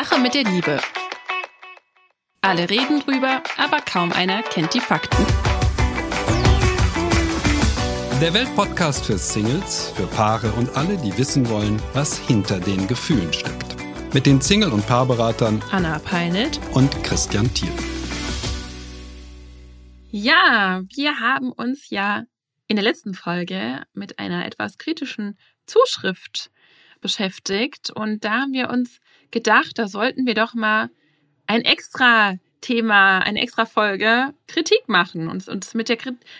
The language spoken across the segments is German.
Sache mit der Liebe. Alle reden drüber, aber kaum einer kennt die Fakten. Der Weltpodcast für Singles, für Paare und alle, die wissen wollen, was hinter den Gefühlen steckt. Mit den Single- und Paarberatern Anna Peinelt und Christian Thiel. Ja, wir haben uns ja in der letzten Folge mit einer etwas kritischen Zuschrift beschäftigt und da haben wir uns gedacht, da sollten wir doch mal ein extra Thema, eine extra Folge Kritik machen und uns mit der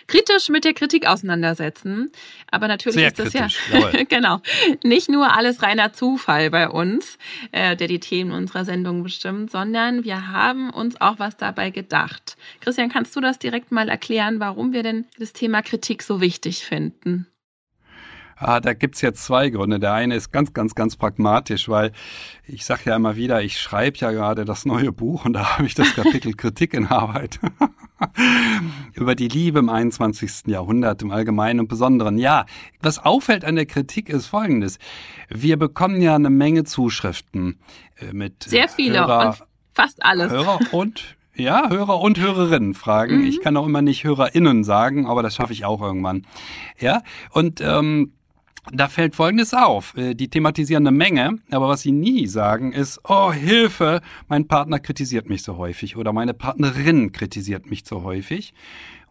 kritisch mit der Kritik auseinandersetzen. Aber natürlich Sehr ist das kritisch, ja genau nicht nur alles reiner Zufall bei uns, äh, der die Themen unserer Sendung bestimmt, sondern wir haben uns auch was dabei gedacht. Christian, kannst du das direkt mal erklären, warum wir denn das Thema Kritik so wichtig finden? Ah, da gibt's jetzt zwei Gründe. Der eine ist ganz, ganz, ganz pragmatisch, weil ich sage ja immer wieder, ich schreibe ja gerade das neue Buch und da habe ich das Kapitel Kritik in Arbeit. Über die Liebe im 21. Jahrhundert im Allgemeinen und Besonderen. Ja, was auffällt an der Kritik ist folgendes. Wir bekommen ja eine Menge Zuschriften äh, mit Sehr viele Hörer, und fast alles. Hörer und ja, Hörer und Hörerinnen fragen. Mhm. Ich kann auch immer nicht HörerInnen sagen, aber das schaffe ich auch irgendwann. Ja, und ähm, da fällt Folgendes auf. Äh, Die thematisieren eine Menge, aber was sie nie sagen ist, oh Hilfe, mein Partner kritisiert mich so häufig oder meine Partnerin kritisiert mich so häufig.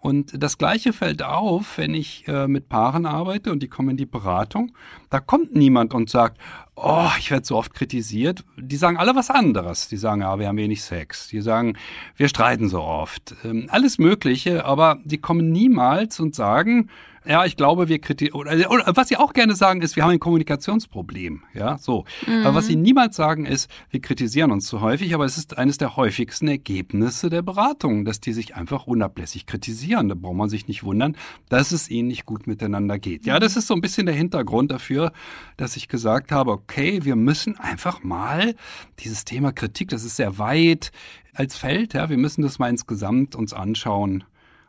Und das Gleiche fällt auf, wenn ich äh, mit Paaren arbeite und die kommen in die Beratung. Da kommt niemand und sagt, oh, ich werde so oft kritisiert. Die sagen alle was anderes. Die sagen, ja, wir haben wenig Sex. Die sagen, wir streiten so oft. Ähm, alles Mögliche, aber die kommen niemals und sagen, ja, ich glaube, wir kritisieren, oder, oder was sie auch gerne sagen, ist, wir haben ein Kommunikationsproblem. Ja, so. Mhm. Aber was sie niemals sagen, ist, wir kritisieren uns zu häufig, aber es ist eines der häufigsten Ergebnisse der Beratung, dass die sich einfach unablässig kritisieren. Da braucht man sich nicht wundern, dass es ihnen nicht gut miteinander geht. Ja, das ist so ein bisschen der Hintergrund dafür, dass ich gesagt habe, okay, wir müssen einfach mal dieses Thema Kritik, das ist sehr weit als Feld, ja, wir müssen das mal insgesamt uns anschauen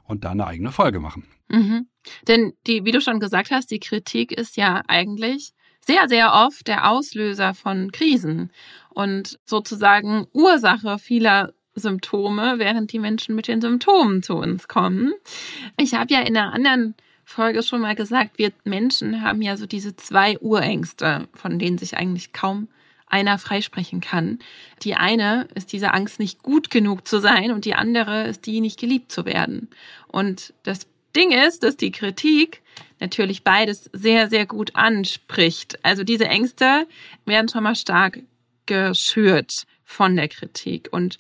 und da eine eigene Folge machen. Mhm. Denn die, wie du schon gesagt hast, die Kritik ist ja eigentlich sehr, sehr oft der Auslöser von Krisen und sozusagen Ursache vieler Symptome, während die Menschen mit den Symptomen zu uns kommen. Ich habe ja in einer anderen Folge schon mal gesagt, wir Menschen haben ja so diese zwei Urängste, von denen sich eigentlich kaum einer freisprechen kann. Die eine ist diese Angst, nicht gut genug zu sein und die andere ist die, nicht geliebt zu werden. Und das Ding ist, dass die Kritik natürlich beides sehr, sehr gut anspricht. Also diese Ängste werden schon mal stark geschürt von der Kritik. Und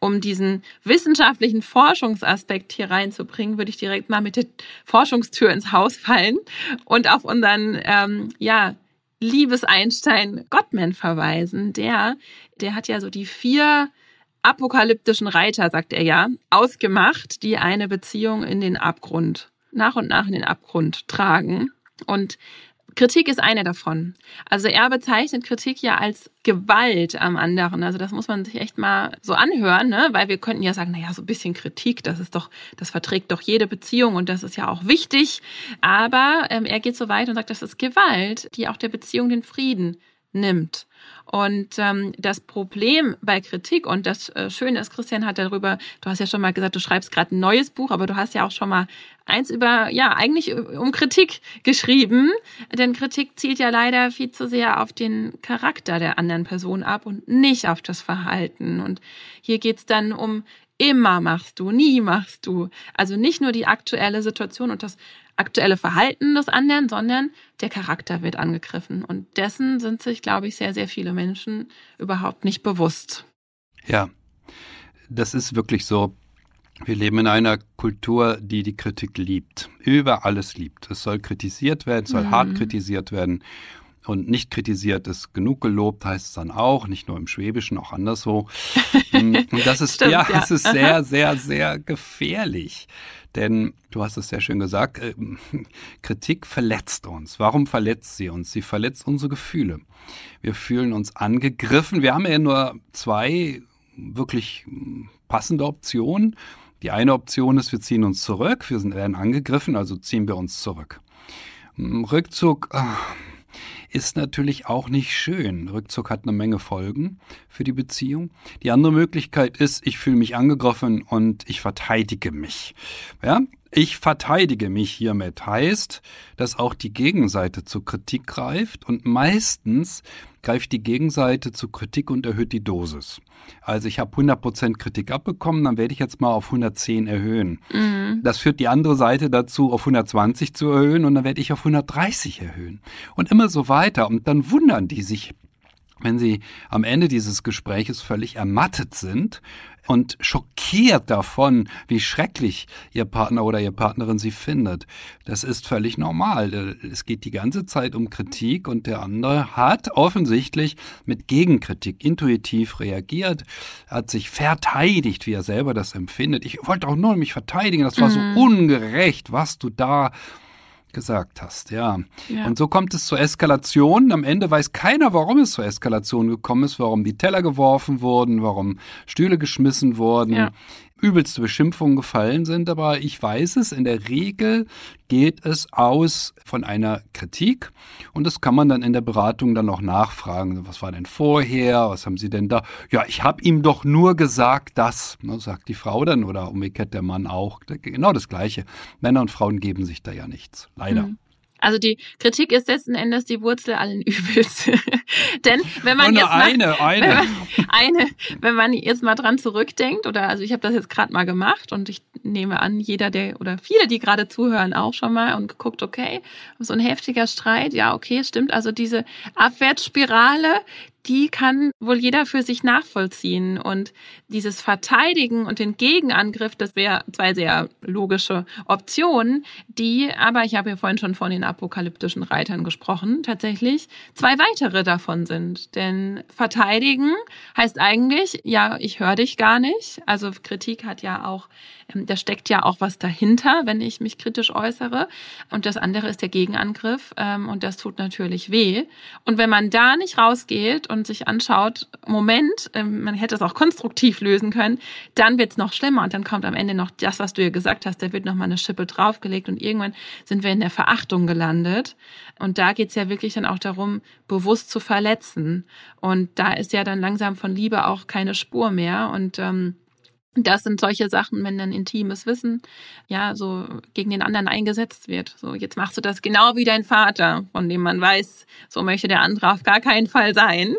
um diesen wissenschaftlichen Forschungsaspekt hier reinzubringen, würde ich direkt mal mit der Forschungstür ins Haus fallen und auf unseren, ähm, ja, Liebes-Einstein Gottman verweisen. Der, der hat ja so die vier apokalyptischen Reiter, sagt er ja, ausgemacht, die eine Beziehung in den Abgrund, nach und nach in den Abgrund tragen. Und Kritik ist eine davon. Also er bezeichnet Kritik ja als Gewalt am anderen. Also das muss man sich echt mal so anhören, ne? weil wir könnten ja sagen, naja, so ein bisschen Kritik, das ist doch, das verträgt doch jede Beziehung und das ist ja auch wichtig. Aber ähm, er geht so weit und sagt, das ist Gewalt, die auch der Beziehung den Frieden nimmt. Und ähm, das Problem bei Kritik und das äh, Schöne ist, Christian hat darüber, du hast ja schon mal gesagt, du schreibst gerade ein neues Buch, aber du hast ja auch schon mal eins über, ja, eigentlich um Kritik geschrieben. Denn Kritik zielt ja leider viel zu sehr auf den Charakter der anderen Person ab und nicht auf das Verhalten. Und hier geht's dann um immer machst du, nie machst du. Also nicht nur die aktuelle Situation und das aktuelle Verhalten des anderen, sondern der Charakter wird angegriffen. Und dessen sind sich, glaube ich, sehr, sehr viele Menschen überhaupt nicht bewusst. Ja, das ist wirklich so. Wir leben in einer Kultur, die die Kritik liebt, über alles liebt. Es soll kritisiert werden, es soll Mhm. hart kritisiert werden. Und nicht kritisiert ist genug gelobt, heißt es dann auch, nicht nur im Schwäbischen, auch anderswo. Und das ist, Stimmt, ja, ja. es ist sehr, sehr, sehr gefährlich. Denn du hast es sehr schön gesagt, äh, Kritik verletzt uns. Warum verletzt sie uns? Sie verletzt unsere Gefühle. Wir fühlen uns angegriffen. Wir haben ja nur zwei wirklich mm, passende Optionen. Die eine Option ist, wir ziehen uns zurück, wir sind, werden angegriffen, also ziehen wir uns zurück. Mm, Rückzug, ah, ist natürlich auch nicht schön. Rückzug hat eine Menge Folgen für die Beziehung. Die andere Möglichkeit ist, ich fühle mich angegriffen und ich verteidige mich. Ja, ich verteidige mich hiermit heißt, dass auch die Gegenseite zur Kritik greift und meistens greift die Gegenseite zur Kritik und erhöht die Dosis. Also ich habe 100% Kritik abbekommen, dann werde ich jetzt mal auf 110 erhöhen. Mhm. Das führt die andere Seite dazu, auf 120 zu erhöhen und dann werde ich auf 130 erhöhen. Und immer so weiter. Und dann wundern die sich, wenn sie am Ende dieses Gespräches völlig ermattet sind und schockiert davon, wie schrecklich ihr Partner oder ihr Partnerin sie findet. Das ist völlig normal. Es geht die ganze Zeit um Kritik und der andere hat offensichtlich mit Gegenkritik intuitiv reagiert, hat sich verteidigt, wie er selber das empfindet. Ich wollte auch nur mich verteidigen, das war mhm. so ungerecht, was du da gesagt hast, ja. ja. Und so kommt es zur Eskalation. Am Ende weiß keiner, warum es zur Eskalation gekommen ist, warum die Teller geworfen wurden, warum Stühle geschmissen wurden. Ja übelste Beschimpfungen gefallen sind, aber ich weiß es, in der Regel geht es aus von einer Kritik und das kann man dann in der Beratung dann noch nachfragen. Was war denn vorher? Was haben Sie denn da? Ja, ich habe ihm doch nur gesagt, das, ne, sagt die Frau dann oder umgekehrt der Mann auch. Genau das Gleiche. Männer und Frauen geben sich da ja nichts. Leider. Mhm. Also die Kritik ist letzten Endes die Wurzel allen Übels. Denn wenn man Nur jetzt eine, mal, eine. Wenn man, eine, wenn man jetzt mal dran zurückdenkt, oder also ich habe das jetzt gerade mal gemacht und ich nehme an, jeder der oder viele, die gerade zuhören, auch schon mal und geguckt, okay, so ein heftiger Streit, ja, okay, stimmt. Also diese Abwärtsspirale, die kann wohl jeder für sich nachvollziehen. Und dieses Verteidigen und den Gegenangriff, das wäre zwei sehr logische Optionen, die, aber ich habe ja vorhin schon von den apokalyptischen Reitern gesprochen, tatsächlich zwei weitere davon sind. Denn verteidigen heißt eigentlich, ja, ich höre dich gar nicht. Also Kritik hat ja auch ähm, da steckt ja auch was dahinter, wenn ich mich kritisch äußere. Und das andere ist der Gegenangriff. Ähm, und das tut natürlich weh. Und wenn man da nicht rausgeht und sich anschaut, Moment, ähm, man hätte es auch konstruktiv lösen können, dann wird es noch schlimmer. Und dann kommt am Ende noch das, was du ja gesagt hast, da wird noch mal eine Schippe draufgelegt. Und irgendwann sind wir in der Verachtung gelandet. Und da geht es ja wirklich dann auch darum, bewusst zu verletzen. Und da ist ja dann langsam von Liebe auch keine Spur mehr. Und ähm, das sind solche Sachen, wenn dann intimes Wissen ja so gegen den anderen eingesetzt wird. So, jetzt machst du das genau wie dein Vater, von dem man weiß, so möchte der andere auf gar keinen Fall sein.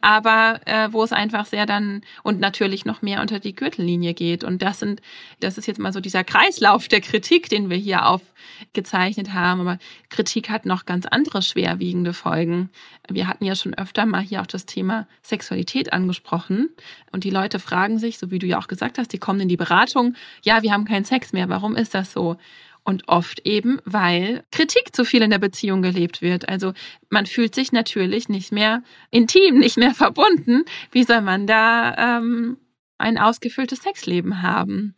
Aber äh, wo es einfach sehr dann und natürlich noch mehr unter die Gürtellinie geht. Und das sind, das ist jetzt mal so dieser Kreislauf der Kritik, den wir hier aufgezeichnet haben. Aber Kritik hat noch ganz andere schwerwiegende Folgen. Wir hatten ja schon öfter mal hier auch das Thema Sexualität angesprochen. Und die Leute fragen sich, so wie du ja auch gesagt hast, die kommen in die Beratung, ja, wir haben keinen Sex mehr. Warum ist das so? Und oft eben, weil Kritik zu viel in der Beziehung gelebt wird. Also man fühlt sich natürlich nicht mehr intim, nicht mehr verbunden. Wie soll man da ähm, ein ausgefülltes Sexleben haben?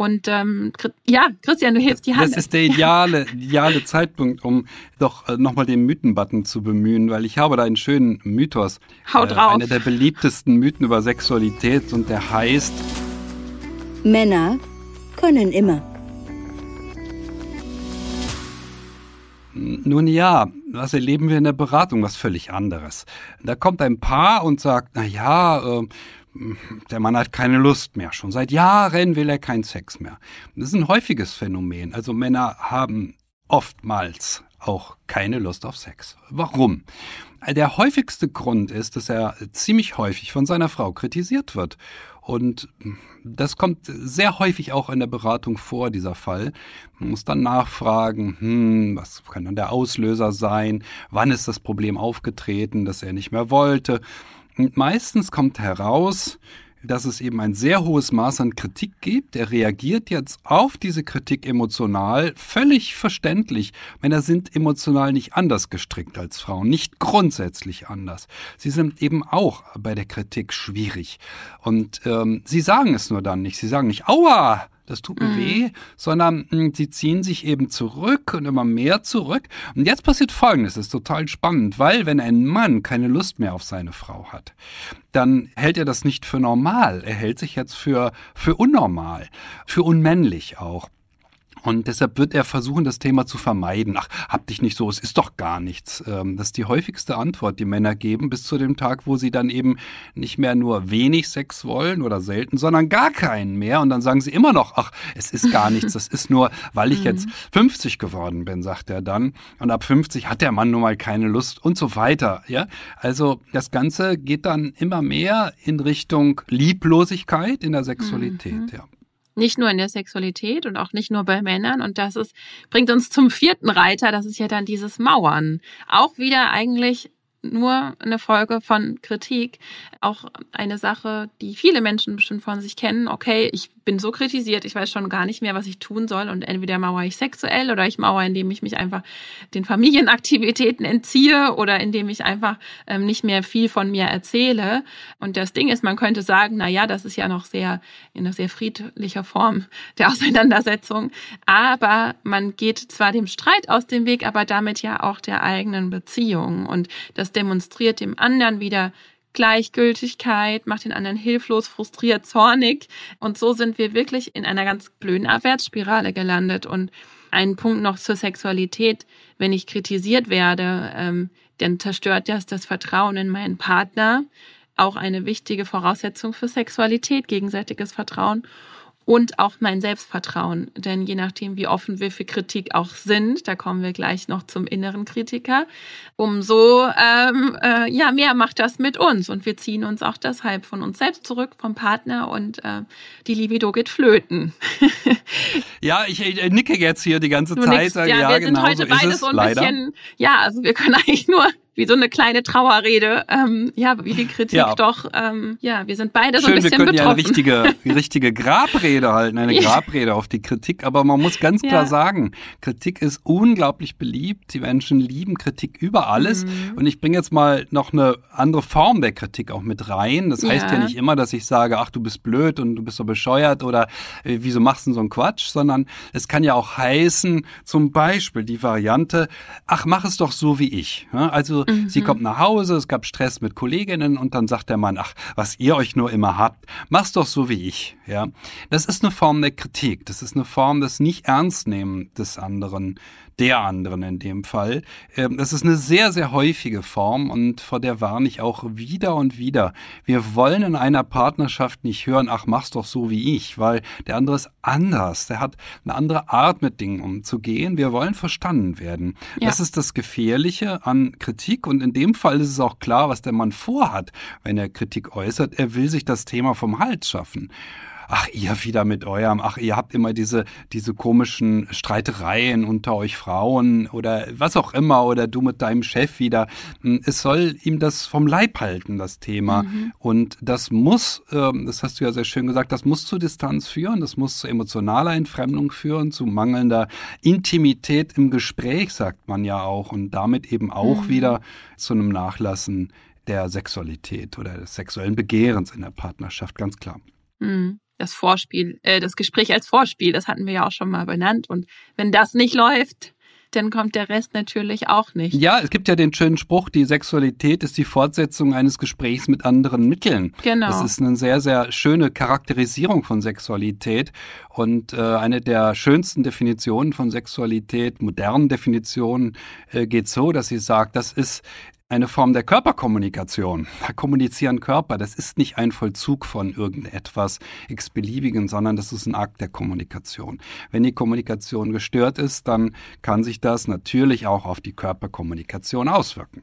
Und ähm, ja, Christian, du hebst die Hand. Das ist der ideale, ideale Zeitpunkt, um doch äh, nochmal den Mythenbutton zu bemühen, weil ich habe da einen schönen Mythos. Haut äh, drauf. Einer der beliebtesten Mythen über Sexualität und der heißt Männer können immer. Nun ja, was erleben wir in der Beratung? Was völlig anderes. Da kommt ein Paar und sagt, na ja, äh, der Mann hat keine Lust mehr. Schon seit Jahren will er keinen Sex mehr. Das ist ein häufiges Phänomen. Also Männer haben oftmals auch keine Lust auf Sex. Warum? Der häufigste Grund ist, dass er ziemlich häufig von seiner Frau kritisiert wird. Und das kommt sehr häufig auch in der Beratung vor, dieser Fall. Man muss dann nachfragen, hm, was kann dann der Auslöser sein? Wann ist das Problem aufgetreten, dass er nicht mehr wollte? Und meistens kommt heraus, dass es eben ein sehr hohes Maß an Kritik gibt. Er reagiert jetzt auf diese Kritik emotional, völlig verständlich. Männer sind emotional nicht anders gestrickt als Frauen, nicht grundsätzlich anders. Sie sind eben auch bei der Kritik schwierig. Und ähm, sie sagen es nur dann nicht. Sie sagen nicht, aua, das tut mir mhm. weh, sondern mh, hm, sie ziehen sich eben zurück und immer mehr zurück. Und jetzt passiert Folgendes, das ist total spannend, weil wenn ein Mann keine Lust mehr auf seine Frau hat, dann hält er das nicht für normal. Er hält sich jetzt für, für unnormal, für unmännlich auch. Und deshalb wird er versuchen, das Thema zu vermeiden. Ach, hab dich nicht so, es ist doch gar nichts. Ähm, das ist die häufigste Antwort, die Männer geben, bis zu dem Tag, wo sie dann eben nicht mehr nur wenig Sex wollen oder selten, sondern gar keinen mehr. Und dann sagen sie immer noch, ach, es ist gar nichts, das ist nur, weil ich jetzt 50 mhm. geworden bin, sagt er dann. Und ab 50 hat der Mann nun mal keine Lust und so weiter. Ja, also das Ganze geht dann immer mehr in Richtung Lieblosigkeit in der Sexualität. Mhm. Ja. Nicht nur in der Sexualität und auch nicht nur bei Männern. Und das ist, bringt uns zum vierten Reiter, das ist ja dann dieses Mauern. Auch wieder eigentlich nur eine Folge von Kritik. Auch eine Sache, die viele Menschen bestimmt von sich kennen. Okay, ich bin so kritisiert, ich weiß schon gar nicht mehr, was ich tun soll. Und entweder mauere ich sexuell oder ich mauere, indem ich mich einfach den Familienaktivitäten entziehe oder indem ich einfach ähm, nicht mehr viel von mir erzähle. Und das Ding ist, man könnte sagen, na ja, das ist ja noch sehr, in einer sehr friedlicher Form der Auseinandersetzung. Aber man geht zwar dem Streit aus dem Weg, aber damit ja auch der eigenen Beziehung. Und das demonstriert dem anderen wieder Gleichgültigkeit, macht den anderen hilflos, frustriert, zornig. Und so sind wir wirklich in einer ganz blöden Abwärtsspirale gelandet. Und ein Punkt noch zur Sexualität. Wenn ich kritisiert werde, ähm, dann zerstört das das Vertrauen in meinen Partner. Auch eine wichtige Voraussetzung für Sexualität, gegenseitiges Vertrauen und auch mein Selbstvertrauen. Denn je nachdem, wie offen wir für Kritik auch sind, da kommen wir gleich noch zum inneren Kritiker, umso ähm, äh, ja mehr macht das mit uns und wir ziehen uns auch deshalb von uns selbst zurück, vom Partner und äh, die Libido geht flöten. ja, ich, ich, nicke jetzt hier die ganze du Zeit. Nickst, ja, ja, wir genau sind heute so beide so ein leider. bisschen, ja, also wir können eigentlich nur wie so eine kleine Trauerrede. Ähm, ja, wie die Kritik ja. doch. Ähm, ja, wir sind beide Schön, so ein bisschen wir können betroffen. ja eine richtige, richtige Grabrede halten, eine Grabrede auf die Kritik. Aber man muss ganz klar ja. sagen, Kritik ist unglaublich beliebt. Die Menschen lieben Kritik über alles. Mhm. Und ich bringe jetzt mal noch eine andere Form der Kritik auch mit rein. Das heißt ja. ja nicht immer, dass ich sage, ach, du bist blöd und du bist so bescheuert oder äh, wieso machst du so einen Quatsch, sondern es kann ja auch heißen, zum Beispiel die Variante, ach, mach es doch so wie ich. Also mhm. sie kommt nach Hause, es gab Stress mit Kolleginnen und dann sagt der Mann, ach, was ihr euch nur immer habt, mach's doch so wie ich. Ja, das ist eine Form der Kritik. Das ist eine Form des nicht ernst nehmen des anderen der anderen in dem Fall. Ähm, das ist eine sehr, sehr häufige Form und vor der warne ich auch wieder und wieder. Wir wollen in einer Partnerschaft nicht hören, ach, mach's doch so wie ich, weil der andere ist anders. Der hat eine andere Art, mit Dingen umzugehen. Wir wollen verstanden werden. Ja. Das ist das Gefährliche an Kritik und in dem Fall ist es auch klar, was der Mann vorhat, wenn er Kritik äußert. Er will sich das Thema vom Hals schaffen ach, ihr wieder mit eurem, ach, ihr habt immer diese, diese komischen Streitereien unter euch Frauen oder was auch immer oder du mit deinem Chef wieder. Hm, es soll ihm das vom Leib halten, das Thema. Mhm. Und das muss, ähm, das hast du ja sehr schön gesagt, das muss zu Distanz führen, das muss zu emotionaler Entfremdung führen, zu mangelnder Intimität im Gespräch, sagt man ja auch, und damit eben auch mhm. wieder zu einem Nachlassen der Sexualität oder des sexuellen Begehrens in der Partnerschaft, ganz klar. Mhm das Vorspiel, äh, das Gespräch als Vorspiel, das hatten wir ja auch schon mal benannt. Und wenn das nicht läuft, dann kommt der Rest natürlich auch nicht. Ja, es gibt ja den schönen Spruch, die Sexualität ist die Fortsetzung eines Gesprächs mit anderen Mitteln. Genau. Das ist eine sehr, sehr schöne Charakterisierung von Sexualität und äh, eine der schönsten Definitionen von Sexualität, modernen Definitionen, äh, geht so, dass sie sagt, das ist eine Form der Körperkommunikation. Da kommunizieren Körper. Das ist nicht ein Vollzug von irgendetwas x-beliebigen, sondern das ist ein Akt der Kommunikation. Wenn die Kommunikation gestört ist, dann kann sich das natürlich auch auf die Körperkommunikation auswirken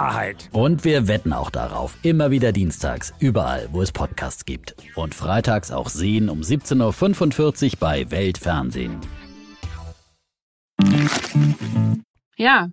Wahrheit. Und wir wetten auch darauf. Immer wieder dienstags, überall, wo es Podcasts gibt. Und freitags auch sehen um 17.45 Uhr bei Weltfernsehen. Ja,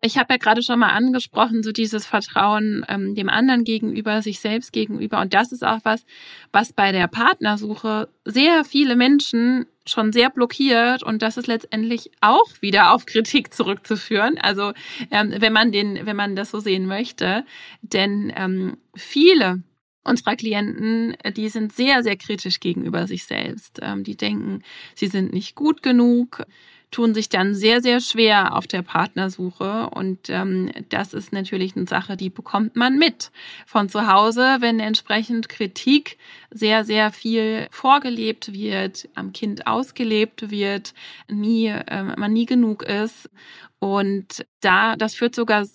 Ich habe ja gerade schon mal angesprochen, so dieses Vertrauen ähm, dem anderen gegenüber, sich selbst gegenüber. Und das ist auch was, was bei der Partnersuche sehr viele Menschen schon sehr blockiert und das ist letztendlich auch wieder auf Kritik zurückzuführen. Also ähm, wenn man den, wenn man das so sehen möchte, denn ähm, viele unserer Klienten, die sind sehr, sehr kritisch gegenüber sich selbst. Ähm, die denken, sie sind nicht gut genug, tun sich dann sehr, sehr schwer auf der Partnersuche. Und ähm, das ist natürlich eine Sache, die bekommt man mit von zu Hause, wenn entsprechend Kritik sehr, sehr viel vorgelebt wird, am Kind ausgelebt wird, nie, äh, man nie genug ist. Und da, das führt sogar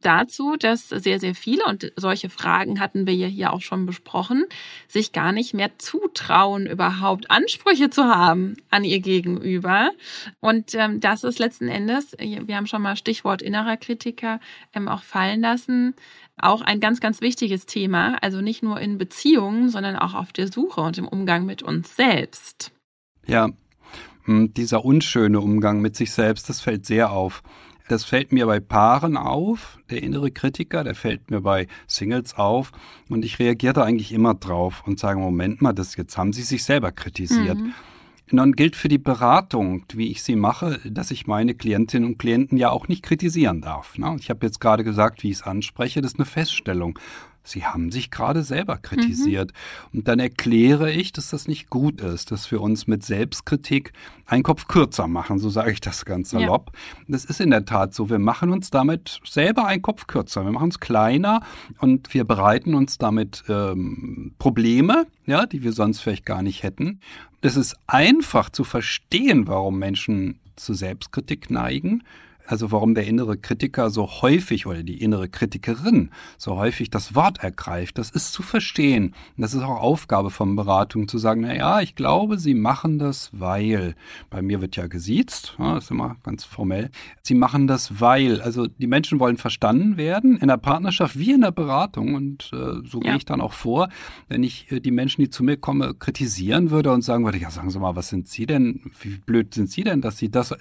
dazu, dass sehr, sehr viele, und solche Fragen hatten wir ja hier auch schon besprochen, sich gar nicht mehr zutrauen, überhaupt Ansprüche zu haben an ihr Gegenüber. Und ähm, das ist letzten Endes, wir haben schon mal Stichwort innerer Kritiker ähm, auch fallen lassen, auch ein ganz, ganz wichtiges Thema. Also nicht nur in Beziehungen, sondern auch auf der Suche und im Umgang mit uns selbst. Ja, hm, dieser unschöne Umgang mit sich selbst, das fällt sehr auf. Das fällt mir bei Paaren auf, der innere Kritiker, der fällt mir bei Singles auf und ich reagiere da eigentlich immer drauf und sage, Moment mal, das jetzt haben sie sich selber kritisiert. Mhm. Und dann gilt für die Beratung, wie ich sie mache, dass ich meine Klientinnen und Klienten ja auch nicht kritisieren darf. Ne? Ich habe jetzt gerade gesagt, wie ich es anspreche, das ist eine Feststellung. Sie haben sich gerade selber kritisiert. Mhm. Und dann erkläre ich, dass das nicht gut ist, dass wir uns mit Selbstkritik einen Kopf kürzer machen, so sage ich das ganz salopp. Ja. Das ist in der Tat so. Wir machen uns damit selber einen Kopf kürzer. Wir machen es kleiner und wir bereiten uns damit ähm, Probleme, ja, die wir sonst vielleicht gar nicht hätten. Es ist einfach zu verstehen, warum Menschen zu Selbstkritik neigen also warum der innere Kritiker so häufig oder die innere Kritikerin so häufig das Wort ergreift, das ist zu verstehen. Und das ist auch Aufgabe von Beratung zu sagen, na ja, ich glaube, Sie machen das, weil, bei mir wird ja gesiezt, ja, ist immer ganz formell, Sie machen das, weil, also die Menschen wollen verstanden werden, in der Partnerschaft wie in der Beratung. Und äh, so ja. gehe ich dann auch vor, wenn ich äh, die Menschen, die zu mir kommen, kritisieren würde und sagen würde, ja, sagen Sie mal, was sind Sie denn, wie blöd sind Sie denn, dass Sie das,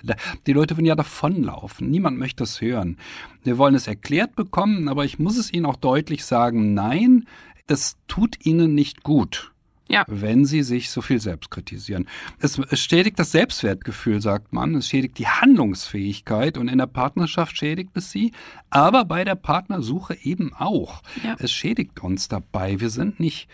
die Leute würden ja davonlaufen kaufen. Niemand möchte das hören. Wir wollen es erklärt bekommen, aber ich muss es Ihnen auch deutlich sagen, nein, das tut Ihnen nicht gut. Ja. Wenn sie sich so viel selbst kritisieren. Es, es schädigt das Selbstwertgefühl, sagt man. Es schädigt die Handlungsfähigkeit und in der Partnerschaft schädigt es sie, aber bei der Partnersuche eben auch. Ja. Es schädigt uns dabei. Wir sind nicht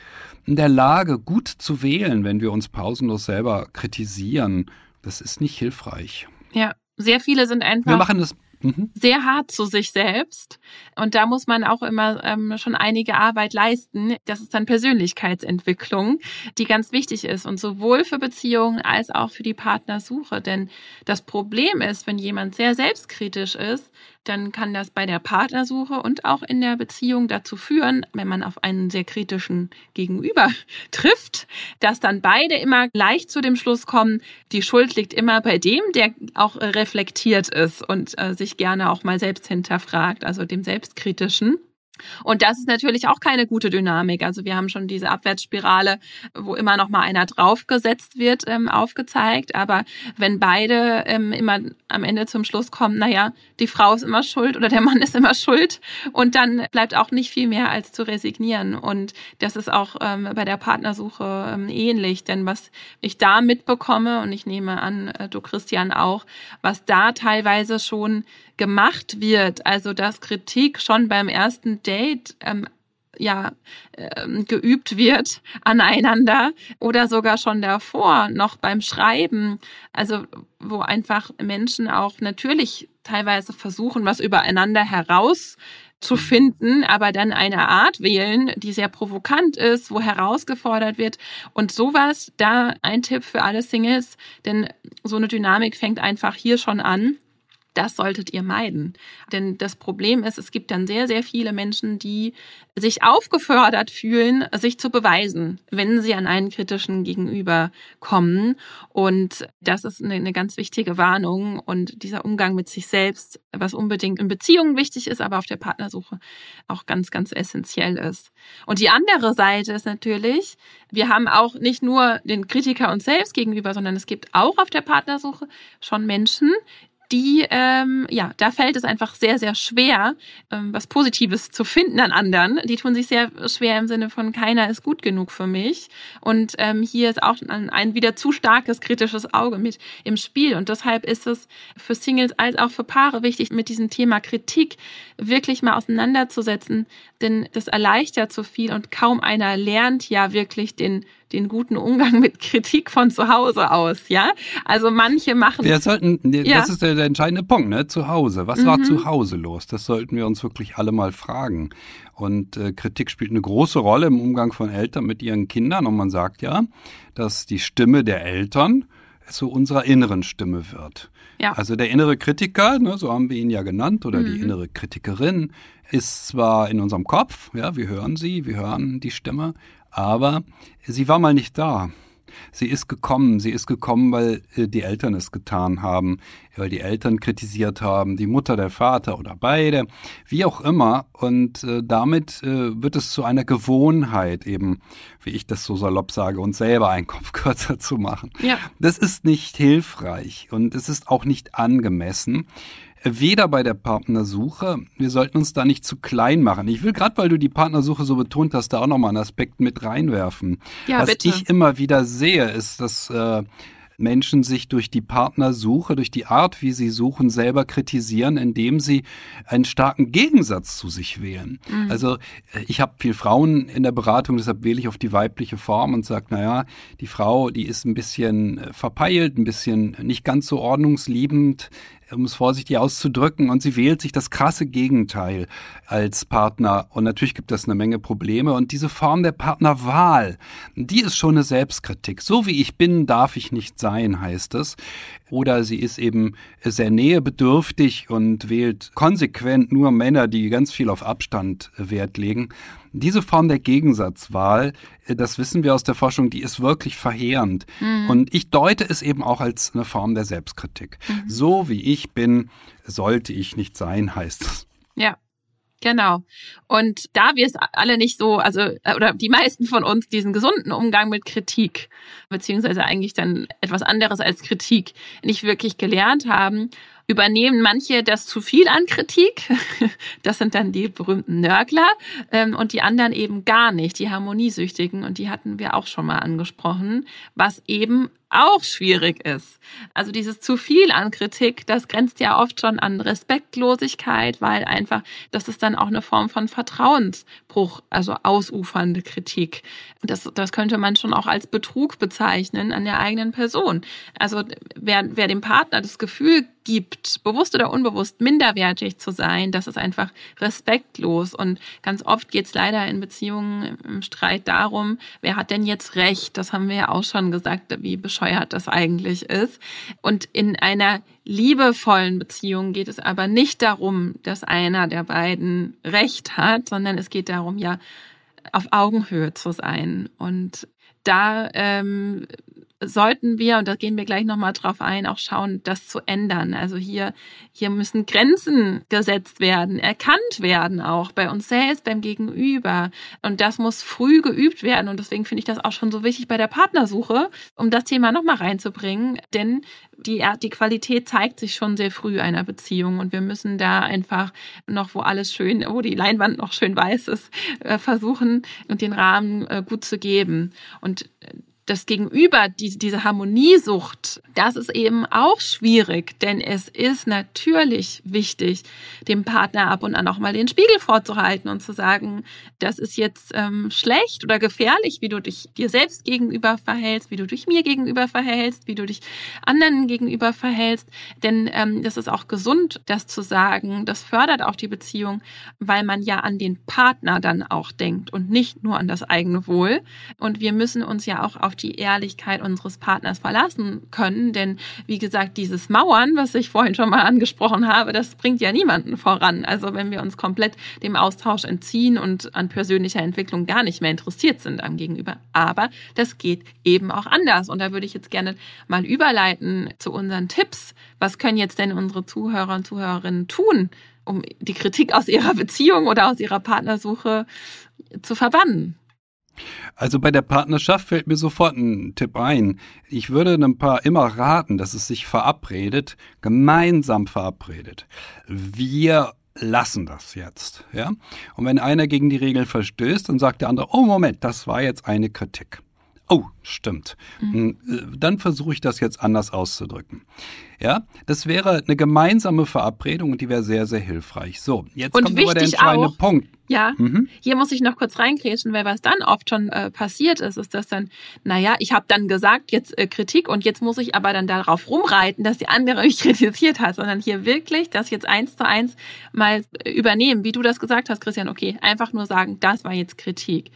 in der Lage, gut zu wählen, wenn wir uns pausenlos selber kritisieren. Das ist nicht hilfreich. Ja, sehr viele sind einfach. Wir machen das mhm. sehr hart zu sich selbst. Und da muss man auch immer ähm, schon einige Arbeit leisten. Das ist dann Persönlichkeitsentwicklung, die ganz wichtig ist und sowohl für Beziehungen als auch für die Partnersuche. Denn das Problem ist, wenn jemand sehr selbstkritisch ist, dann kann das bei der Partnersuche und auch in der Beziehung dazu führen, wenn man auf einen sehr kritischen Gegenüber trifft, dass dann beide immer leicht zu dem Schluss kommen, die Schuld liegt immer bei dem, der auch reflektiert ist und äh, sich gerne auch mal selbst hinterfragt, also dem Selbstkritischen. Und das ist natürlich auch keine gute Dynamik. Also wir haben schon diese Abwärtsspirale, wo immer noch mal einer draufgesetzt wird, ähm, aufgezeigt. Aber wenn beide ähm, immer am Ende zum Schluss kommen, naja, die Frau ist immer schuld oder der Mann ist immer schuld und dann bleibt auch nicht viel mehr als zu resignieren. Und das ist auch ähm, bei der Partnersuche ähm, ähnlich. Denn was ich da mitbekomme, und ich nehme an, äh, du Christian auch, was da teilweise schon gemacht wird, also dass Kritik schon beim ersten Date ähm, ja ähm, geübt wird aneinander oder sogar schon davor noch beim Schreiben also wo einfach Menschen auch natürlich teilweise versuchen was übereinander heraus zu finden, aber dann eine Art wählen, die sehr provokant ist, wo herausgefordert wird. Und sowas, da ein Tipp für alle Singles, denn so eine Dynamik fängt einfach hier schon an das solltet ihr meiden. Denn das Problem ist, es gibt dann sehr, sehr viele Menschen, die sich aufgefordert fühlen, sich zu beweisen, wenn sie an einen kritischen Gegenüber kommen. Und das ist eine, eine ganz wichtige Warnung. Und dieser Umgang mit sich selbst, was unbedingt in Beziehungen wichtig ist, aber auf der Partnersuche auch ganz, ganz essentiell ist. Und die andere Seite ist natürlich, wir haben auch nicht nur den Kritiker uns selbst gegenüber, sondern es gibt auch auf der Partnersuche schon Menschen, die, ähm, ja, da fällt es einfach sehr, sehr schwer, ähm, was Positives zu finden an anderen. Die tun sich sehr schwer im Sinne von keiner ist gut genug für mich. Und ähm, hier ist auch ein, ein wieder zu starkes kritisches Auge mit im Spiel. Und deshalb ist es für Singles als auch für Paare wichtig, mit diesem Thema Kritik wirklich mal auseinanderzusetzen. Denn das erleichtert so viel und kaum einer lernt ja wirklich den den guten Umgang mit Kritik von zu Hause aus, ja? Also manche machen. Wir sollten, ja. das ist der, der, entscheidende Punkt, ne? Zu Hause. Was mhm. war zu Hause los? Das sollten wir uns wirklich alle mal fragen. Und äh, Kritik spielt eine große Rolle im Umgang von Eltern mit ihren Kindern. Und man sagt ja, dass die Stimme der Eltern zu unserer inneren Stimme wird. Ja. Also der innere Kritiker, ne, so haben wir ihn ja genannt, oder mhm. die innere Kritikerin, ist zwar in unserem Kopf, ja, wir hören sie, wir hören die Stimme, aber sie war mal nicht da. Sie ist gekommen, sie ist gekommen, weil äh, die Eltern es getan haben, weil die Eltern kritisiert haben, die Mutter, der Vater oder beide, wie auch immer. Und äh, damit äh, wird es zu einer Gewohnheit, eben, wie ich das so salopp sage, uns selber einen Kopf kürzer zu machen. Ja. Das ist nicht hilfreich und es ist auch nicht angemessen weder bei der Partnersuche, wir sollten uns da nicht zu klein machen. Ich will gerade, weil du die Partnersuche so betont hast, da auch nochmal einen Aspekt mit reinwerfen. Ja, Was bitte. ich immer wieder sehe, ist, dass äh, Menschen sich durch die Partnersuche, durch die Art, wie sie suchen, selber kritisieren, indem sie einen starken Gegensatz zu sich wählen. Mhm. Also äh, ich habe viel Frauen in der Beratung, deshalb wähle ich auf die weibliche Form und sage, naja, die Frau, die ist ein bisschen äh, verpeilt, ein bisschen nicht ganz so ordnungsliebend, um es vorsichtig auszudrücken, und sie wählt sich das krasse Gegenteil als Partner. Und natürlich gibt es eine Menge Probleme. Und diese Form der Partnerwahl, die ist schon eine Selbstkritik. So wie ich bin, darf ich nicht sein, heißt es. Oder sie ist eben sehr nähebedürftig und wählt konsequent nur Männer, die ganz viel auf Abstand Wert legen. Diese Form der Gegensatzwahl, äh, das wissen wir aus der Forschung, die ist wirklich verheerend. Mhm. Und ich deute es eben auch als eine Form der Selbstkritik. Mhm. So wie ich bin, sollte ich nicht sein, heißt es. Ja. Genau. Und da wir es alle nicht so, also, äh, oder die meisten von uns diesen gesunden Umgang mit Kritik, beziehungsweise eigentlich dann etwas anderes als Kritik, nicht wirklich gelernt haben, übernehmen manche das zu viel an Kritik. Das sind dann die berühmten Nörgler ähm, und die anderen eben gar nicht, die Harmoniesüchtigen. Und die hatten wir auch schon mal angesprochen, was eben auch schwierig ist. Also dieses zu viel an Kritik, das grenzt ja oft schon an Respektlosigkeit, weil einfach, das ist dann auch eine Form von Vertrauensbruch, also ausufernde Kritik. Das, das könnte man schon auch als Betrug bezeichnen an der eigenen Person. Also wer, wer dem Partner das Gefühl gibt, bewusst oder unbewusst minderwertig zu sein, das ist einfach respektlos. Und ganz oft geht es leider in Beziehungen im Streit darum, wer hat denn jetzt recht? Das haben wir ja auch schon gesagt, wie bescheuert das eigentlich ist. Und in einer liebevollen Beziehung geht es aber nicht darum, dass einer der beiden recht hat, sondern es geht darum, ja, auf Augenhöhe zu sein. Und da ähm, sollten wir, und da gehen wir gleich nochmal drauf ein, auch schauen, das zu ändern. Also hier, hier müssen Grenzen gesetzt werden, erkannt werden, auch bei uns selbst, beim Gegenüber. Und das muss früh geübt werden. Und deswegen finde ich das auch schon so wichtig bei der Partnersuche, um das Thema nochmal reinzubringen. Denn die, die Qualität zeigt sich schon sehr früh einer Beziehung. Und wir müssen da einfach noch, wo alles schön, wo die Leinwand noch schön weiß ist, äh, versuchen und den Rahmen äh, gut zu geben. Und das Gegenüber, die, diese Harmoniesucht, das ist eben auch schwierig, denn es ist natürlich wichtig, dem Partner ab und an auch mal den Spiegel vorzuhalten und zu sagen, das ist jetzt ähm, schlecht oder gefährlich, wie du dich dir selbst gegenüber verhältst, wie du dich mir gegenüber verhältst, wie du dich anderen gegenüber verhältst. Denn ähm, das ist auch gesund, das zu sagen. Das fördert auch die Beziehung, weil man ja an den Partner dann auch denkt und nicht nur an das eigene Wohl. Und wir müssen uns ja auch auf auf die Ehrlichkeit unseres Partners verlassen können. Denn wie gesagt, dieses Mauern, was ich vorhin schon mal angesprochen habe, das bringt ja niemanden voran. Also wenn wir uns komplett dem Austausch entziehen und an persönlicher Entwicklung gar nicht mehr interessiert sind am Gegenüber. Aber das geht eben auch anders. Und da würde ich jetzt gerne mal überleiten zu unseren Tipps. Was können jetzt denn unsere Zuhörer und Zuhörerinnen tun, um die Kritik aus ihrer Beziehung oder aus ihrer Partnersuche zu verbannen? Also bei der Partnerschaft fällt mir sofort ein Tipp ein. Ich würde einem Paar immer raten, dass es sich verabredet, gemeinsam verabredet. Wir lassen das jetzt, ja? Und wenn einer gegen die Regeln verstößt, dann sagt der andere, oh Moment, das war jetzt eine Kritik. Oh, stimmt. Mhm. Dann versuche ich das jetzt anders auszudrücken. Ja, das wäre eine gemeinsame Verabredung und die wäre sehr, sehr hilfreich. So, jetzt und kommt aber der entscheidende auch, Punkt. Ja, mhm. hier muss ich noch kurz reingrätschen, weil was dann oft schon äh, passiert ist, ist das dann, naja, ich habe dann gesagt, jetzt äh, Kritik und jetzt muss ich aber dann darauf rumreiten, dass die andere mich kritisiert hat, sondern hier wirklich das jetzt eins zu eins mal äh, übernehmen, wie du das gesagt hast, Christian, okay, einfach nur sagen, das war jetzt Kritik.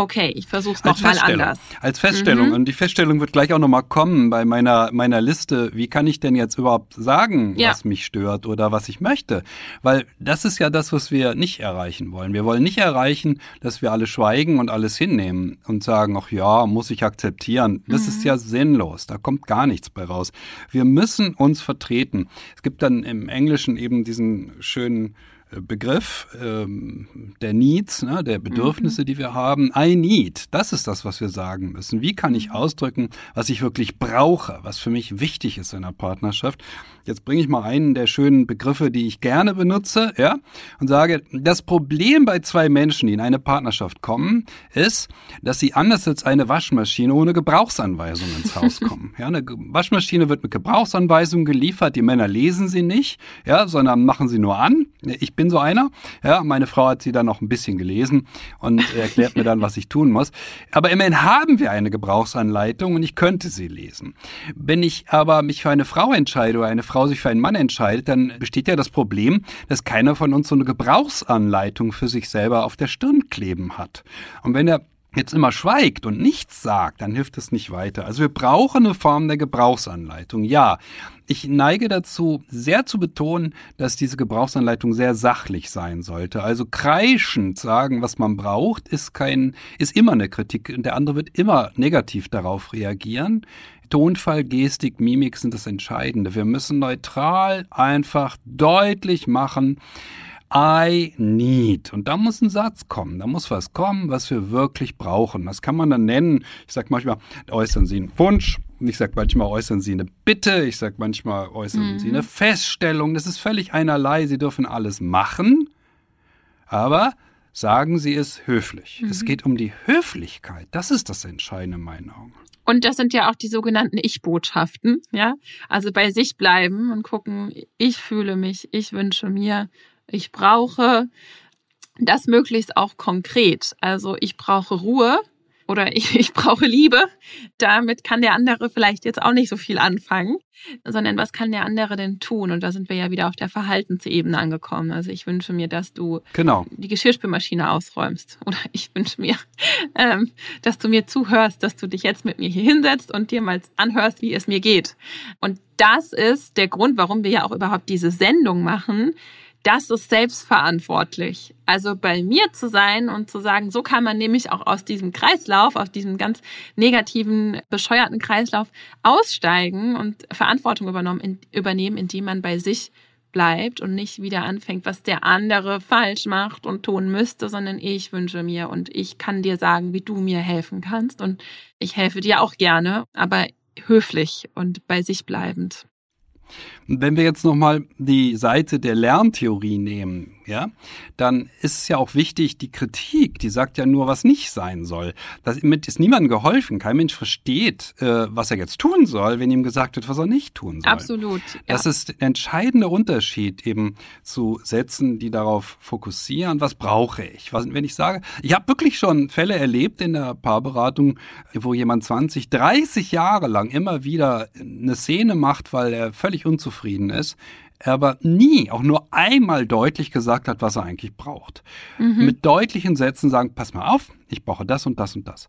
Okay, ich versuche es nochmal anders. Als Feststellung. Mhm. Und die Feststellung wird gleich auch nochmal kommen bei meiner, meiner Liste. Wie kann ich denn jetzt überhaupt sagen, ja. was mich stört oder was ich möchte? Weil das ist ja das, was wir nicht erreichen wollen. Wir wollen nicht erreichen, dass wir alle schweigen und alles hinnehmen und sagen, ach ja, muss ich akzeptieren. Das mhm. ist ja sinnlos. Da kommt gar nichts bei raus. Wir müssen uns vertreten. Es gibt dann im Englischen eben diesen schönen Begriff ähm, der Needs, ne, der Bedürfnisse, mhm. die wir haben. I need, das ist das, was wir sagen müssen. Wie kann ich mhm. ausdrücken, was ich wirklich brauche, was für mich wichtig ist in einer Partnerschaft? Jetzt bringe ich mal einen der schönen Begriffe, die ich gerne benutze, ja, und sage, das Problem bei zwei Menschen, die in eine Partnerschaft kommen, ist, dass sie anders als eine Waschmaschine ohne Gebrauchsanweisung ins Haus kommen. Ja, eine Waschmaschine wird mit Gebrauchsanweisungen geliefert, die Männer lesen sie nicht, ja, sondern machen sie nur an. Ich bin so einer, ja, meine Frau hat sie dann noch ein bisschen gelesen und erklärt mir dann, was ich tun muss. Aber immerhin haben wir eine Gebrauchsanleitung und ich könnte sie lesen. Wenn ich aber mich für eine Frau entscheide oder eine Frau sich für einen Mann entscheidet, dann besteht ja das Problem, dass keiner von uns so eine Gebrauchsanleitung für sich selber auf der Stirn kleben hat. Und wenn er jetzt immer schweigt und nichts sagt, dann hilft es nicht weiter. Also wir brauchen eine Form der Gebrauchsanleitung. Ja, ich neige dazu, sehr zu betonen, dass diese Gebrauchsanleitung sehr sachlich sein sollte. Also kreischend sagen, was man braucht, ist kein, ist immer eine Kritik. Der andere wird immer negativ darauf reagieren. Tonfall, Gestik, Mimik sind das Entscheidende. Wir müssen neutral einfach deutlich machen, I need. Und da muss ein Satz kommen. Da muss was kommen, was wir wirklich brauchen. Das kann man dann nennen. Ich sage manchmal, äußern Sie einen Wunsch. Ich sage manchmal, äußern Sie eine Bitte. Ich sage manchmal, äußern mhm. Sie eine Feststellung. Das ist völlig einerlei. Sie dürfen alles machen. Aber sagen Sie es höflich. Mhm. Es geht um die Höflichkeit. Das ist das Entscheidende in meinen Augen. Und das sind ja auch die sogenannten Ich-Botschaften, ja. Also bei sich bleiben und gucken, ich fühle mich, ich wünsche mir, ich brauche das möglichst auch konkret. Also ich brauche Ruhe, oder ich, ich brauche Liebe, damit kann der andere vielleicht jetzt auch nicht so viel anfangen, sondern was kann der andere denn tun? Und da sind wir ja wieder auf der Verhaltensebene angekommen. Also ich wünsche mir, dass du genau. die Geschirrspülmaschine ausräumst. Oder ich wünsche mir, ähm, dass du mir zuhörst, dass du dich jetzt mit mir hier hinsetzt und dir mal anhörst, wie es mir geht. Und das ist der Grund, warum wir ja auch überhaupt diese Sendung machen, das ist selbstverantwortlich. Also bei mir zu sein und zu sagen, so kann man nämlich auch aus diesem Kreislauf, aus diesem ganz negativen, bescheuerten Kreislauf aussteigen und Verantwortung übernehmen, indem man bei sich bleibt und nicht wieder anfängt, was der andere falsch macht und tun müsste, sondern ich wünsche mir und ich kann dir sagen, wie du mir helfen kannst und ich helfe dir auch gerne, aber höflich und bei sich bleibend. Wenn wir jetzt nochmal die Seite der Lerntheorie nehmen, ja, dann ist es ja auch wichtig, die Kritik, die sagt ja nur, was nicht sein soll. Damit ist niemandem geholfen. Kein Mensch versteht, äh, was er jetzt tun soll, wenn ihm gesagt wird, was er nicht tun soll. Absolut. Ja. Das ist der entscheidende Unterschied eben zu Sätzen, die darauf fokussieren, was brauche ich. Was, wenn ich sage, ich habe wirklich schon Fälle erlebt in der Paarberatung, wo jemand 20, 30 Jahre lang immer wieder eine Szene macht, weil er völlig unzufrieden ist aber nie, auch nur einmal deutlich gesagt hat, was er eigentlich braucht. Mhm. Mit deutlichen Sätzen sagen, pass mal auf, ich brauche das und das und das.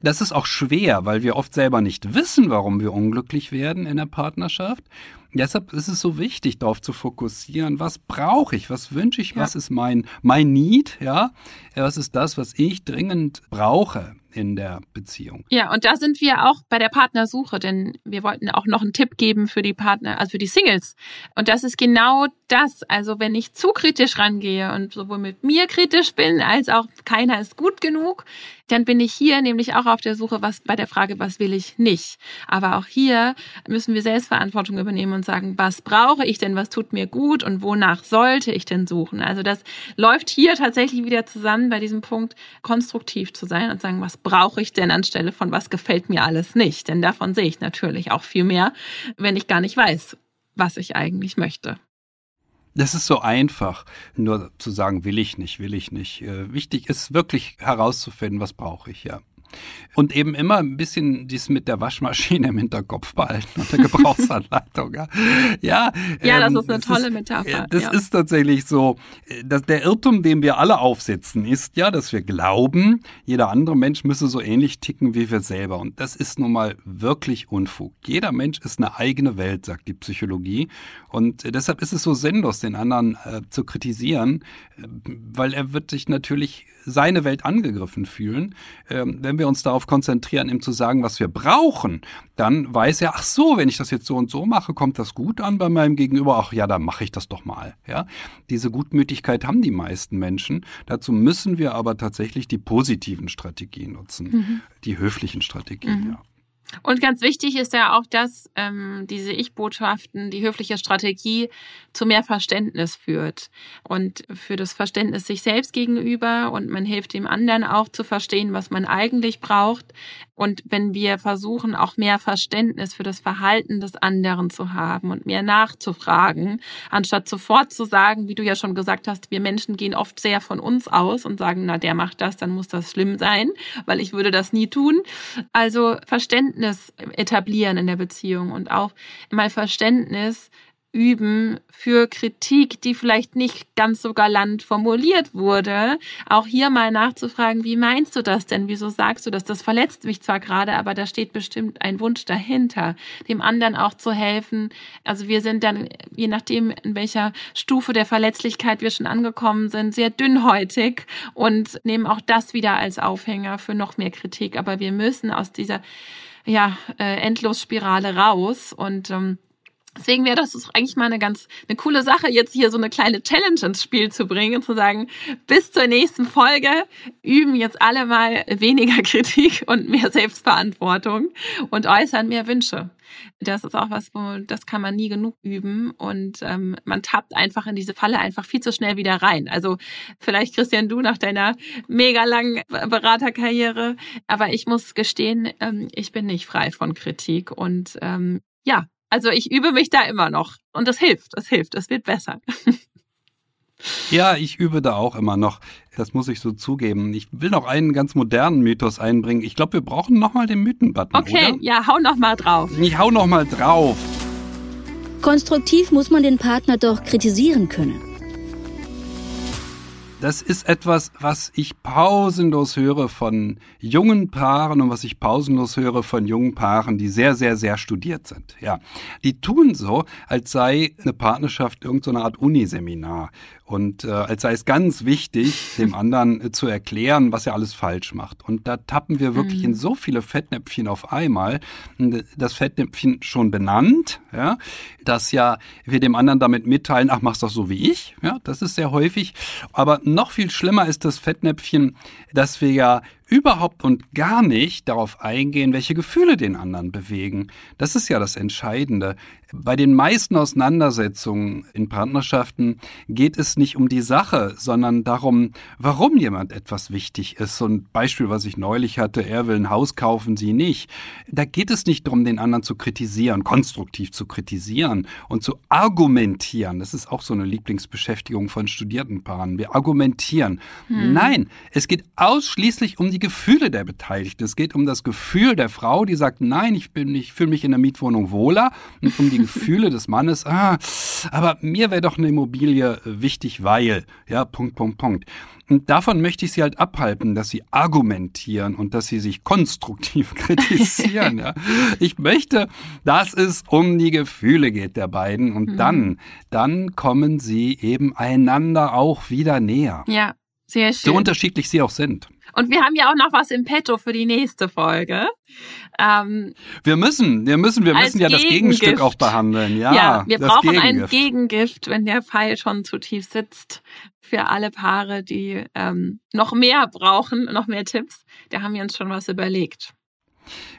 Das ist auch schwer, weil wir oft selber nicht wissen, warum wir unglücklich werden in der Partnerschaft. Deshalb ist es so wichtig, darauf zu fokussieren, was brauche ich, was wünsche ich, ja. was ist mein, mein Need, ja, was ist das, was ich dringend brauche in der Beziehung. Ja, und da sind wir auch bei der Partnersuche, denn wir wollten auch noch einen Tipp geben für die Partner, also für die Singles. Und das ist genau das, also wenn ich zu kritisch rangehe und sowohl mit mir kritisch bin, als auch keiner ist gut genug, dann bin ich hier nämlich auch auf der Suche, was bei der Frage, was will ich nicht. Aber auch hier müssen wir Selbstverantwortung übernehmen und sagen, was brauche ich denn, was tut mir gut und wonach sollte ich denn suchen? Also das läuft hier tatsächlich wieder zusammen bei diesem Punkt, konstruktiv zu sein und sagen, was brauche ich denn anstelle von was gefällt mir alles nicht? Denn davon sehe ich natürlich auch viel mehr, wenn ich gar nicht weiß, was ich eigentlich möchte. Das ist so einfach, nur zu sagen, will ich nicht, will ich nicht. Äh, wichtig ist wirklich herauszufinden, was brauche ich, ja. Und eben immer ein bisschen dies mit der Waschmaschine im Hinterkopf behalten und der Gebrauchsanleitung. ja, ja, ja ähm, das ist eine tolle ist, Metapher. Das ja. ist tatsächlich so. Dass der Irrtum, den wir alle aufsetzen, ist ja, dass wir glauben, jeder andere Mensch müsse so ähnlich ticken wie wir selber. Und das ist nun mal wirklich Unfug. Jeder Mensch ist eine eigene Welt, sagt die Psychologie. Und deshalb ist es so sinnlos, den anderen äh, zu kritisieren, äh, weil er wird sich natürlich seine Welt angegriffen fühlen. Ähm, wenn wir uns darauf konzentrieren, ihm zu sagen, was wir brauchen, dann weiß er, ach so, wenn ich das jetzt so und so mache, kommt das gut an bei meinem Gegenüber. Ach ja, dann mache ich das doch mal. Ja, diese Gutmütigkeit haben die meisten Menschen. Dazu müssen wir aber tatsächlich die positiven Strategien nutzen, mhm. die höflichen Strategien. Mhm. Ja. Und ganz wichtig ist ja auch, dass ähm, diese Ich-Botschaften, die höfliche Strategie zu mehr Verständnis führt und für das Verständnis sich selbst gegenüber und man hilft dem anderen auch zu verstehen, was man eigentlich braucht. Und wenn wir versuchen, auch mehr Verständnis für das Verhalten des anderen zu haben und mehr nachzufragen, anstatt sofort zu sagen, wie du ja schon gesagt hast, wir Menschen gehen oft sehr von uns aus und sagen, na, der macht das, dann muss das schlimm sein, weil ich würde das nie tun. Also Verständnis etablieren in der Beziehung und auch mal Verständnis üben für Kritik, die vielleicht nicht ganz so galant formuliert wurde. Auch hier mal nachzufragen, wie meinst du das denn? Wieso sagst du das? Das verletzt mich zwar gerade, aber da steht bestimmt ein Wunsch dahinter, dem anderen auch zu helfen. Also wir sind dann, je nachdem, in welcher Stufe der Verletzlichkeit wir schon angekommen sind, sehr dünnhäutig und nehmen auch das wieder als Aufhänger für noch mehr Kritik. Aber wir müssen aus dieser ja, äh, Endlosspirale raus und ähm, Deswegen wäre das eigentlich mal eine ganz eine coole Sache, jetzt hier so eine kleine Challenge ins Spiel zu bringen und zu sagen, bis zur nächsten Folge üben jetzt alle mal weniger Kritik und mehr Selbstverantwortung und äußern mehr Wünsche. Das ist auch was, wo das kann man nie genug üben und ähm, man tappt einfach in diese Falle einfach viel zu schnell wieder rein. Also vielleicht Christian, du nach deiner mega langen Beraterkarriere, aber ich muss gestehen, ähm, ich bin nicht frei von Kritik und ähm, ja, also ich übe mich da immer noch und das hilft, das hilft, es wird besser. Ja, ich übe da auch immer noch. Das muss ich so zugeben. Ich will noch einen ganz modernen Mythos einbringen. Ich glaube, wir brauchen nochmal den Mythenbutton. Okay, oder? ja, hau nochmal drauf. Ich hau nochmal drauf. Konstruktiv muss man den Partner doch kritisieren können das ist etwas, was ich pausenlos höre von jungen Paaren und was ich pausenlos höre von jungen Paaren, die sehr, sehr, sehr studiert sind. Ja, die tun so, als sei eine Partnerschaft irgendeine so Art Uniseminar und äh, als sei es ganz wichtig, dem anderen äh, zu erklären, was er alles falsch macht. Und da tappen wir wirklich mhm. in so viele Fettnäpfchen auf einmal. Das Fettnäpfchen schon benannt, ja, dass ja wir dem anderen damit mitteilen, ach, machst doch so wie ich. Ja, das ist sehr häufig. Aber noch viel schlimmer ist das Fettnäpfchen, dass wir ja überhaupt und gar nicht darauf eingehen, welche Gefühle den anderen bewegen. Das ist ja das Entscheidende. Bei den meisten Auseinandersetzungen in Partnerschaften geht es nicht um die Sache, sondern darum, warum jemand etwas wichtig ist. So ein Beispiel, was ich neulich hatte, er will ein Haus kaufen, sie nicht. Da geht es nicht darum, den anderen zu kritisieren, konstruktiv zu kritisieren und zu argumentieren. Das ist auch so eine Lieblingsbeschäftigung von Studiertenpaaren. Wir argumentieren. Hm. Nein, es geht ausschließlich um die Gefühle der Beteiligten. Es geht um das Gefühl der Frau, die sagt, nein, ich bin, ich fühle mich in der Mietwohnung wohler und um die Gefühle des Mannes, ah, aber mir wäre doch eine Immobilie wichtig, weil, ja, Punkt, Punkt, Punkt. Und davon möchte ich sie halt abhalten, dass sie argumentieren und dass sie sich konstruktiv kritisieren. ja. Ich möchte, dass es um die Gefühle geht der beiden und mhm. dann, dann kommen sie eben einander auch wieder näher. Ja, sehr schön. So unterschiedlich sie auch sind. Und wir haben ja auch noch was im Petto für die nächste Folge. Ähm, wir müssen, wir müssen, wir müssen ja das Gegenstück auch behandeln. Ja, ja wir brauchen Gegengift. ein Gegengift, wenn der Pfeil schon zu tief sitzt. Für alle Paare, die ähm, noch mehr brauchen, noch mehr Tipps, da haben wir uns schon was überlegt.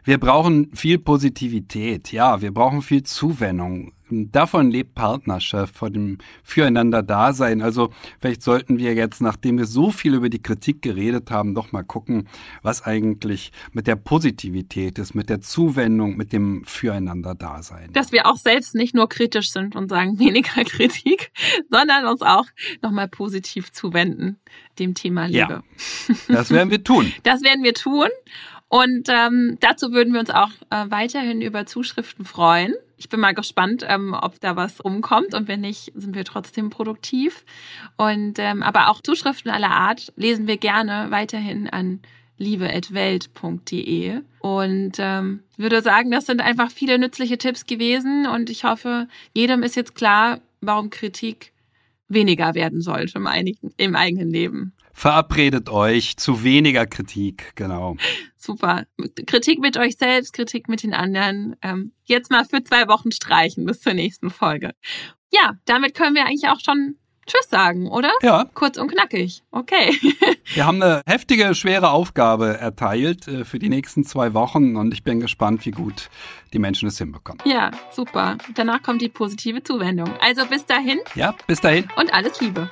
Wir brauchen viel Positivität, ja, wir brauchen viel Zuwendung. Davon lebt Partnerschaft, von dem Füreinander-Dasein. Also vielleicht sollten wir jetzt, nachdem wir so viel über die Kritik geredet haben, doch mal gucken, was eigentlich mit der Positivität ist, mit der Zuwendung, mit dem Füreinander-Dasein. Dass wir auch selbst nicht nur kritisch sind und sagen weniger Kritik, sondern uns auch nochmal positiv zuwenden dem Thema Liebe. Ja, das werden wir tun. Das werden wir tun. Und ähm, dazu würden wir uns auch äh, weiterhin über Zuschriften freuen. Ich bin mal gespannt, ähm, ob da was rumkommt und wenn nicht, sind wir trotzdem produktiv. Und ähm, aber auch Zuschriften aller Art lesen wir gerne weiterhin an liebe.welt.de und ähm, würde sagen, das sind einfach viele nützliche Tipps gewesen und ich hoffe, jedem ist jetzt klar, warum Kritik weniger werden sollte im, einigen, im eigenen Leben. Verabredet euch zu weniger Kritik, genau. Super. Kritik mit euch selbst, Kritik mit den anderen. Ähm, jetzt mal für zwei Wochen streichen bis zur nächsten Folge. Ja, damit können wir eigentlich auch schon Tschüss sagen, oder? Ja. Kurz und knackig. Okay. wir haben eine heftige, schwere Aufgabe erteilt äh, für die nächsten zwei Wochen und ich bin gespannt, wie gut die Menschen es hinbekommen. Ja, super. Danach kommt die positive Zuwendung. Also bis dahin. Ja, bis dahin. Und alles Liebe.